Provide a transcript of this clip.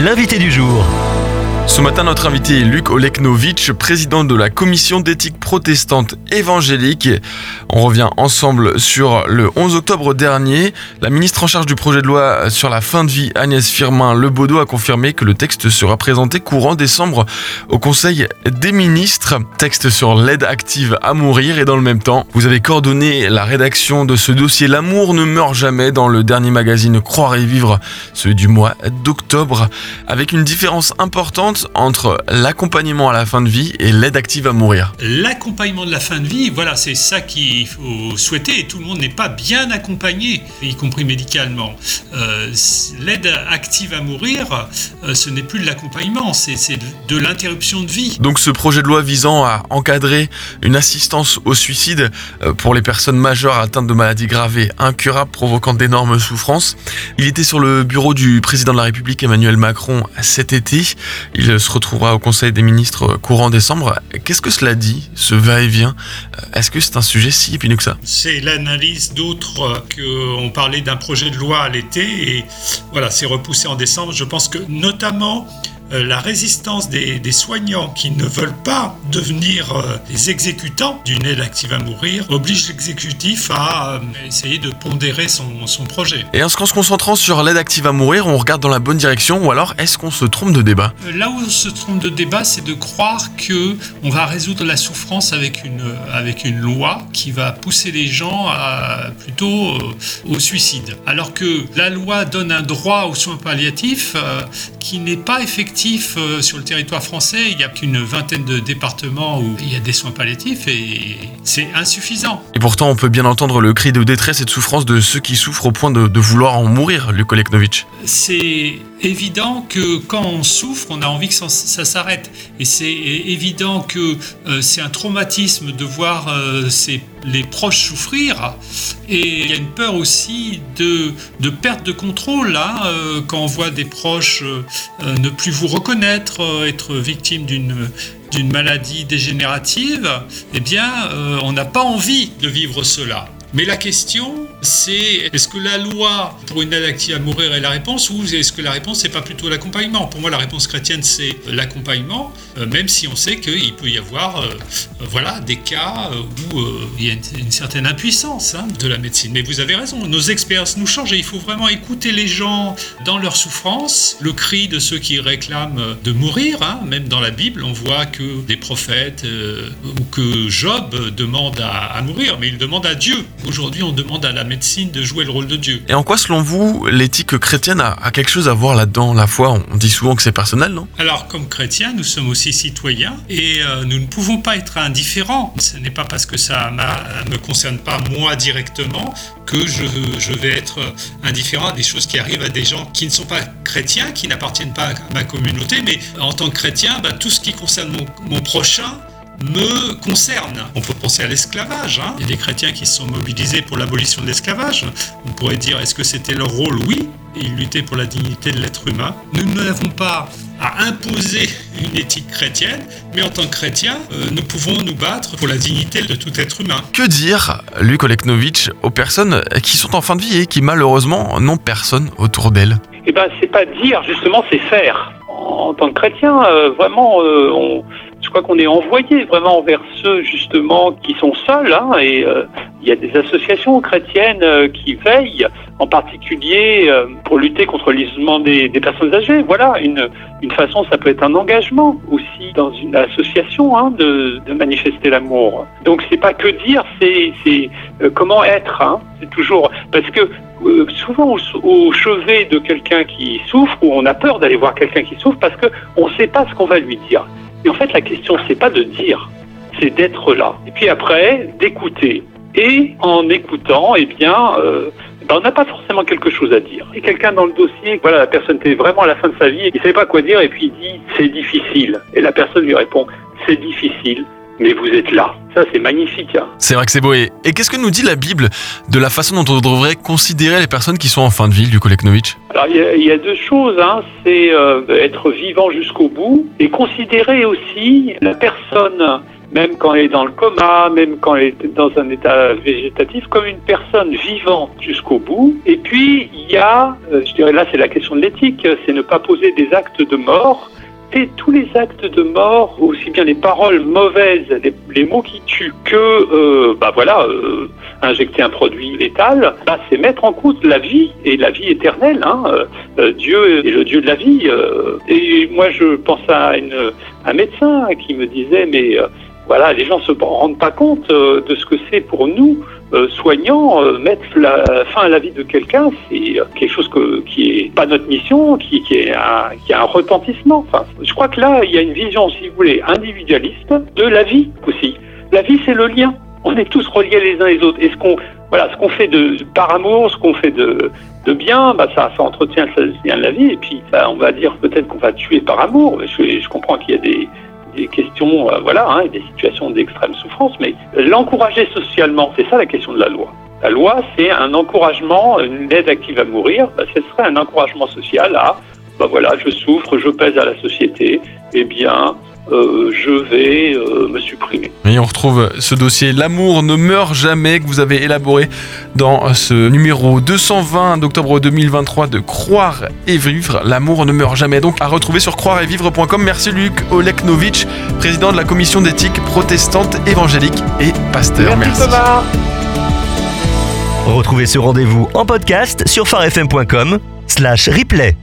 l'invité du jour. Ce matin, notre invité est Luc Oleknovitch, président de la commission d'éthique protestante évangélique. On revient ensemble sur le 11 octobre dernier. La ministre en charge du projet de loi sur la fin de vie, Agnès Firmin Lebaudot, a confirmé que le texte sera présenté courant décembre au Conseil des ministres. Texte sur l'aide active à mourir et dans le même temps, vous avez coordonné la rédaction de ce dossier L'amour ne meurt jamais dans le dernier magazine Croire et vivre, celui du mois d'octobre, avec une différence importante entre l'accompagnement à la fin de vie et l'aide active à mourir L'accompagnement de la fin de vie, voilà, c'est ça qu'il faut souhaiter. Tout le monde n'est pas bien accompagné, y compris médicalement. Euh, l'aide active à mourir, euh, ce n'est plus de l'accompagnement, c'est de l'interruption de vie. Donc ce projet de loi visant à encadrer une assistance au suicide euh, pour les personnes majeures atteintes de maladies graves et incurables provoquant d'énormes souffrances, il était sur le bureau du président de la République Emmanuel Macron cet été. Il se retrouvera au Conseil des ministres courant décembre. Qu'est-ce que cela dit, ce va-et-vient? Est-ce que c'est un sujet si épineux que ça? C'est l'analyse d'autres qu'on parlait d'un projet de loi à l'été et voilà, c'est repoussé en décembre. Je pense que notamment euh, la résistance des, soignants qui ne veulent pas devenir euh, des exécutants d'une aide active à mourir oblige l'exécutif à euh, essayer de pondérer son, son projet. Et en se concentrant sur l'aide active à mourir, on regarde dans la bonne direction ou alors est-ce qu'on se trompe de débat? Là où on se trompe de débat, c'est de croire que on va résoudre la souffrance avec une, avec une loi qui va pousser les gens à, plutôt au suicide. Alors que la loi donne un droit aux soins palliatifs qui n'est pas effectif euh, sur le territoire français. Il n'y a qu'une vingtaine de départements où il y a des soins palliatifs et c'est insuffisant. Et pourtant, on peut bien entendre le cri de détresse et de souffrance de ceux qui souffrent au point de, vouloir en mourir, Luc Oleknovitch. C'est évident que quand on souffre, on a envie que ça, s'arrête. Et c'est évident que euh, c'est un traumatisme de voir euh, les proches souffrir. Et il y a une peur aussi de, de perte de contrôle là, hein, quand on voit des proches ne plus vous reconnaître, euh, être victime d'une d'une maladie dégénérative, eh bien, euh, on n'a pas envie de vivre cela. Mais la question, c'est est-ce que la loi pour une à mourir est la réponse ou est-ce que la réponse n'est pas plutôt l'accompagnement? Pour moi, la réponse chrétienne, c'est l'accompagnement, euh, même si on sait qu'il peut y avoir euh, voilà, des cas où euh, il y a une, certaine impuissance hein, de la médecine. Mais vous avez raison, nos expériences nous changent et il faut vraiment écouter les gens dans leur souffrance, le cri de ceux qui réclament de mourir. Hein. Même dans la Bible, on voit que des prophètes ou que Job demande à mourir, mais il demande à Dieu. Aujourd'hui, on demande à la médecine de jouer le rôle de Dieu. Et en quoi, selon vous, l'éthique chrétienne a, quelque chose à voir là-dedans? La foi, on dit souvent que c'est personnel, non? Alors, comme chrétiens, nous sommes aussi citoyens et euh, nous ne pouvons pas être indifférents. Ce n'est pas parce que ça ne me concerne pas moi directement que je, je, vais être indifférent à des choses qui arrivent à des gens qui ne sont pas chrétiens, qui n'appartiennent pas à ma communauté, mais en tant que chrétien, bah, tout ce qui concerne mon, mon prochain, me concerne. On peut penser à l'esclavage. Hein. Il y a des chrétiens qui se sont mobilisés pour l'abolition de l'esclavage. On pourrait dire, est-ce que c'était leur rôle? Oui, ils luttaient pour la dignité de l'être humain. Nous n'avons pas à imposer une éthique chrétienne, mais en tant que chrétiens, euh, nous pouvons nous battre pour la dignité de tout être humain. Que dire, Luc Oleknovitch, aux personnes qui sont en fin de vie et qui malheureusement n'ont personne autour d'elles? Eh ben, c'est pas dire, justement, c'est faire. En tant que chrétien, euh, vraiment, euh, on je crois qu'on est envoyé vraiment vers ceux justement qui sont seuls. Hein, et euh, il y a des associations chrétiennes euh, qui veillent, en particulier euh, pour lutter contre l'isolement des, personnes âgées. Voilà, une, une façon, ça peut être un engagement aussi dans une association hein, de, de, manifester l'amour. Donc c'est pas que dire, c'est comment être. Hein, c'est toujours parce que souvent au, chevet de quelqu'un qui souffre, ou on a peur d'aller voir quelqu'un qui souffre parce qu'on ne sait pas ce qu'on va lui dire. Et en fait, la question, c'est pas de dire, c'est d'être là. Et puis après, d'écouter. Et en écoutant, eh bien, euh, ben, on n'a pas forcément quelque chose à dire. Et quelqu'un dans le dossier, voilà, la personne était vraiment à la fin de sa vie, il ne savait pas quoi dire, et puis il dit c'est difficile. Et la personne lui répond c'est difficile, mais vous êtes là. Ça, c'est magnifique. Hein. C'est vrai que c'est beau. Et, qu'est-ce que nous dit la Bible de la façon dont on devrait considérer les personnes qui sont en fin de vie, du Koleknovitch Alors, il y, a deux choses. Hein. C'est euh, être vivant jusqu'au bout et considérer aussi la personne même quand elle est dans le coma, même quand elle est dans un état végétatif, comme une personne vivante jusqu'au bout. Et puis, il y a, euh, je dirais là, c'est la question de l'éthique, c'est ne pas poser des actes de mort et tous les actes de mort, aussi bien les paroles mauvaises, les, mots qui tuent, que euh, bah voilà, euh, injecter un produit létal, bah, c'est mettre en cause la vie et la vie éternelle. Hein. Euh, Dieu est le Dieu de la vie. et moi, je pense à une, un médecin qui me disait, mais voilà, les gens ne se rendent pas compte de ce que c'est pour nous euh, soignant, euh, mettre la fin à la vie de quelqu'un, c'est euh, quelque chose qui est pas notre mission, qui, est un, qui a un retentissement. Enfin, je crois que là, il y a une vision, si vous voulez, individualiste de la vie aussi. La vie, c'est le lien. On est tous reliés les uns les autres. Et ce qu'on voilà, ce qu'on fait de, par amour, ce qu'on fait de, de bien, bah ça, ça entretient lien de la vie. Et puis, bah, on va dire peut-être qu'on va tuer par amour. Je, je comprends qu'il y a des, des questions, euh, voilà, hein, des situations d'extrême souffrance, mais l'encourager socialement, c'est ça la question de la loi. La loi, c'est un encouragement, une aide active à mourir, bah, ce serait un encouragement social à, bah voilà, je souffre, je pèse à la société, eh bien, euh, je vais euh, me supprimer. Et on retrouve ce dossier L'amour ne meurt jamais que vous avez élaboré dans ce numéro 220 d'octobre 2023 de Croire et Vivre. L'amour ne meurt jamais. Donc à retrouver sur croireetvivre.com. Merci Luc Oleknovitch, président de la commission d'éthique protestante évangélique et pasteur. Merci. Retrouvez ce rendez-vous en podcast sur farfm.com slash replay.